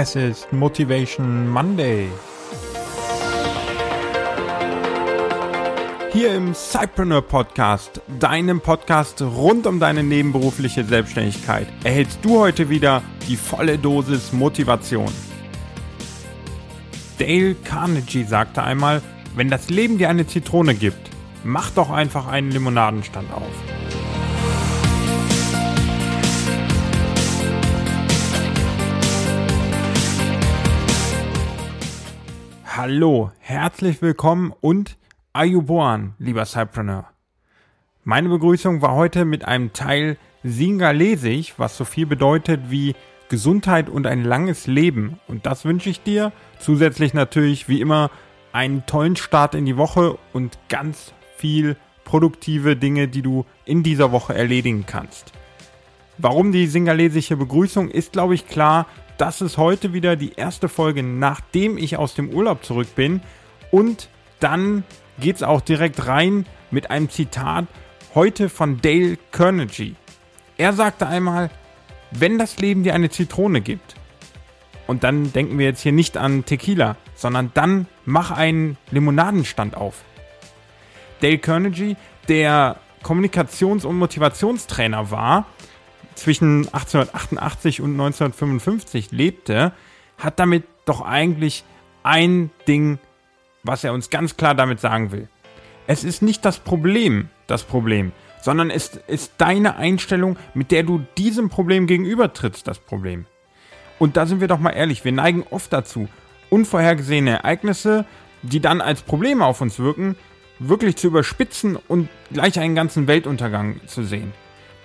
Es ist Motivation Monday. Hier im Cypreneur Podcast, deinem Podcast rund um deine nebenberufliche Selbstständigkeit, erhältst du heute wieder die volle Dosis Motivation. Dale Carnegie sagte einmal, wenn das Leben dir eine Zitrone gibt, mach doch einfach einen Limonadenstand auf. Hallo, herzlich willkommen und Ayuboan, lieber Cypreneur. Meine Begrüßung war heute mit einem Teil Singalesisch, was so viel bedeutet wie Gesundheit und ein langes Leben. Und das wünsche ich dir. Zusätzlich natürlich, wie immer, einen tollen Start in die Woche und ganz viel produktive Dinge, die du in dieser Woche erledigen kannst. Warum die singalesische Begrüßung ist, glaube ich, klar. Das ist heute wieder die erste Folge, nachdem ich aus dem Urlaub zurück bin. Und dann geht es auch direkt rein mit einem Zitat heute von Dale Carnegie. Er sagte einmal, wenn das Leben dir eine Zitrone gibt, und dann denken wir jetzt hier nicht an Tequila, sondern dann mach einen Limonadenstand auf. Dale Carnegie, der Kommunikations- und Motivationstrainer war, zwischen 1888 und 1955 lebte, hat damit doch eigentlich ein Ding was er uns ganz klar damit sagen will. Es ist nicht das Problem das Problem, sondern es ist deine Einstellung, mit der du diesem Problem gegenübertrittst, das Problem. Und da sind wir doch mal ehrlich, wir neigen oft dazu, unvorhergesehene Ereignisse, die dann als Probleme auf uns wirken, wirklich zu überspitzen und gleich einen ganzen Weltuntergang zu sehen.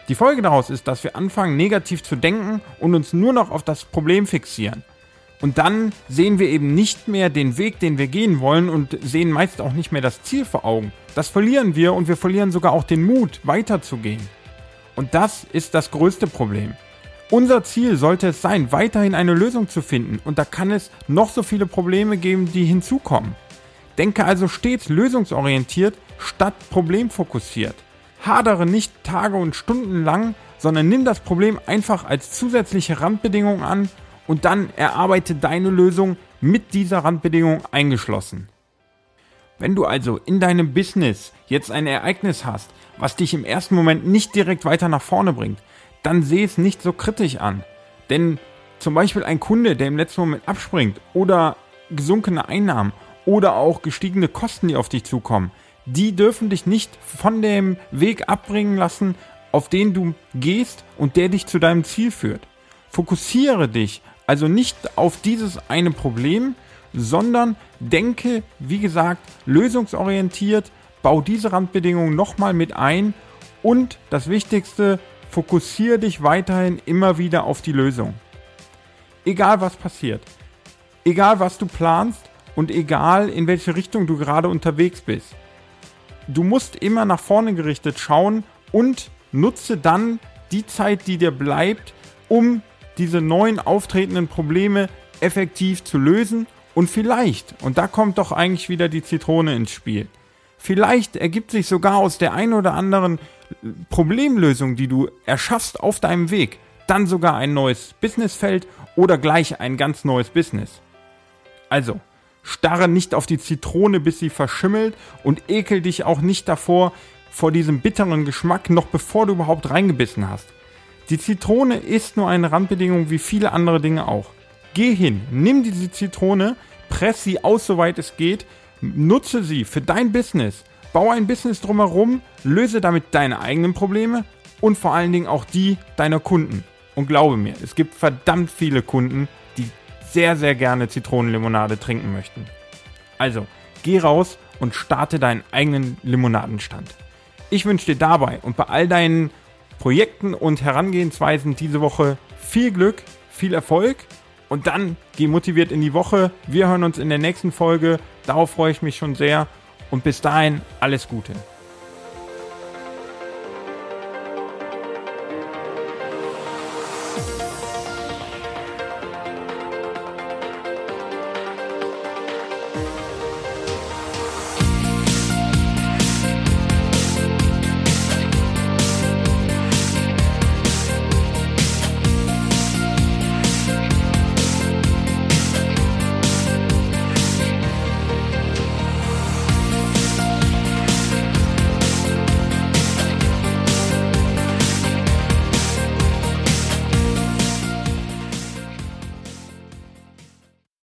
Die Folge daraus ist, dass wir anfangen, negativ zu denken und uns nur noch auf das Problem fixieren. Und dann sehen wir eben nicht mehr den Weg, den wir gehen wollen und sehen meist auch nicht mehr das Ziel vor Augen. Das verlieren wir und wir verlieren sogar auch den Mut, weiterzugehen. Und das ist das größte Problem. Unser Ziel sollte es sein, weiterhin eine Lösung zu finden und da kann es noch so viele Probleme geben, die hinzukommen. Denke also stets lösungsorientiert statt problemfokussiert. Hadere nicht Tage und Stunden lang, sondern nimm das Problem einfach als zusätzliche Randbedingung an und dann erarbeite deine Lösung mit dieser Randbedingung eingeschlossen. Wenn du also in deinem Business jetzt ein Ereignis hast, was dich im ersten Moment nicht direkt weiter nach vorne bringt, dann sehe es nicht so kritisch an. Denn zum Beispiel ein Kunde, der im letzten Moment abspringt oder gesunkene Einnahmen oder auch gestiegene Kosten, die auf dich zukommen, die dürfen dich nicht von dem Weg abbringen lassen, auf den du gehst und der dich zu deinem Ziel führt. Fokussiere dich also nicht auf dieses eine Problem, sondern denke, wie gesagt, lösungsorientiert, bau diese Randbedingungen nochmal mit ein und das Wichtigste, fokussiere dich weiterhin immer wieder auf die Lösung. Egal was passiert, egal was du planst und egal in welche Richtung du gerade unterwegs bist. Du musst immer nach vorne gerichtet schauen und nutze dann die Zeit, die dir bleibt, um diese neuen auftretenden Probleme effektiv zu lösen und vielleicht, und da kommt doch eigentlich wieder die Zitrone ins Spiel, vielleicht ergibt sich sogar aus der ein oder anderen Problemlösung, die du erschaffst auf deinem Weg, dann sogar ein neues Businessfeld oder gleich ein ganz neues Business. Also, starre nicht auf die Zitrone, bis sie verschimmelt und ekel dich auch nicht davor, vor diesem bitteren Geschmack, noch bevor du überhaupt reingebissen hast. Die Zitrone ist nur eine Randbedingung wie viele andere Dinge auch. Geh hin, nimm diese Zitrone, press sie aus, soweit es geht, nutze sie für dein Business, baue ein Business drumherum, löse damit deine eigenen Probleme und vor allen Dingen auch die deiner Kunden. Und glaube mir, es gibt verdammt viele Kunden, sehr, sehr gerne Zitronenlimonade trinken möchten. Also, geh raus und starte deinen eigenen Limonadenstand. Ich wünsche dir dabei und bei all deinen Projekten und Herangehensweisen diese Woche viel Glück, viel Erfolg und dann geh motiviert in die Woche. Wir hören uns in der nächsten Folge. Darauf freue ich mich schon sehr und bis dahin alles Gute.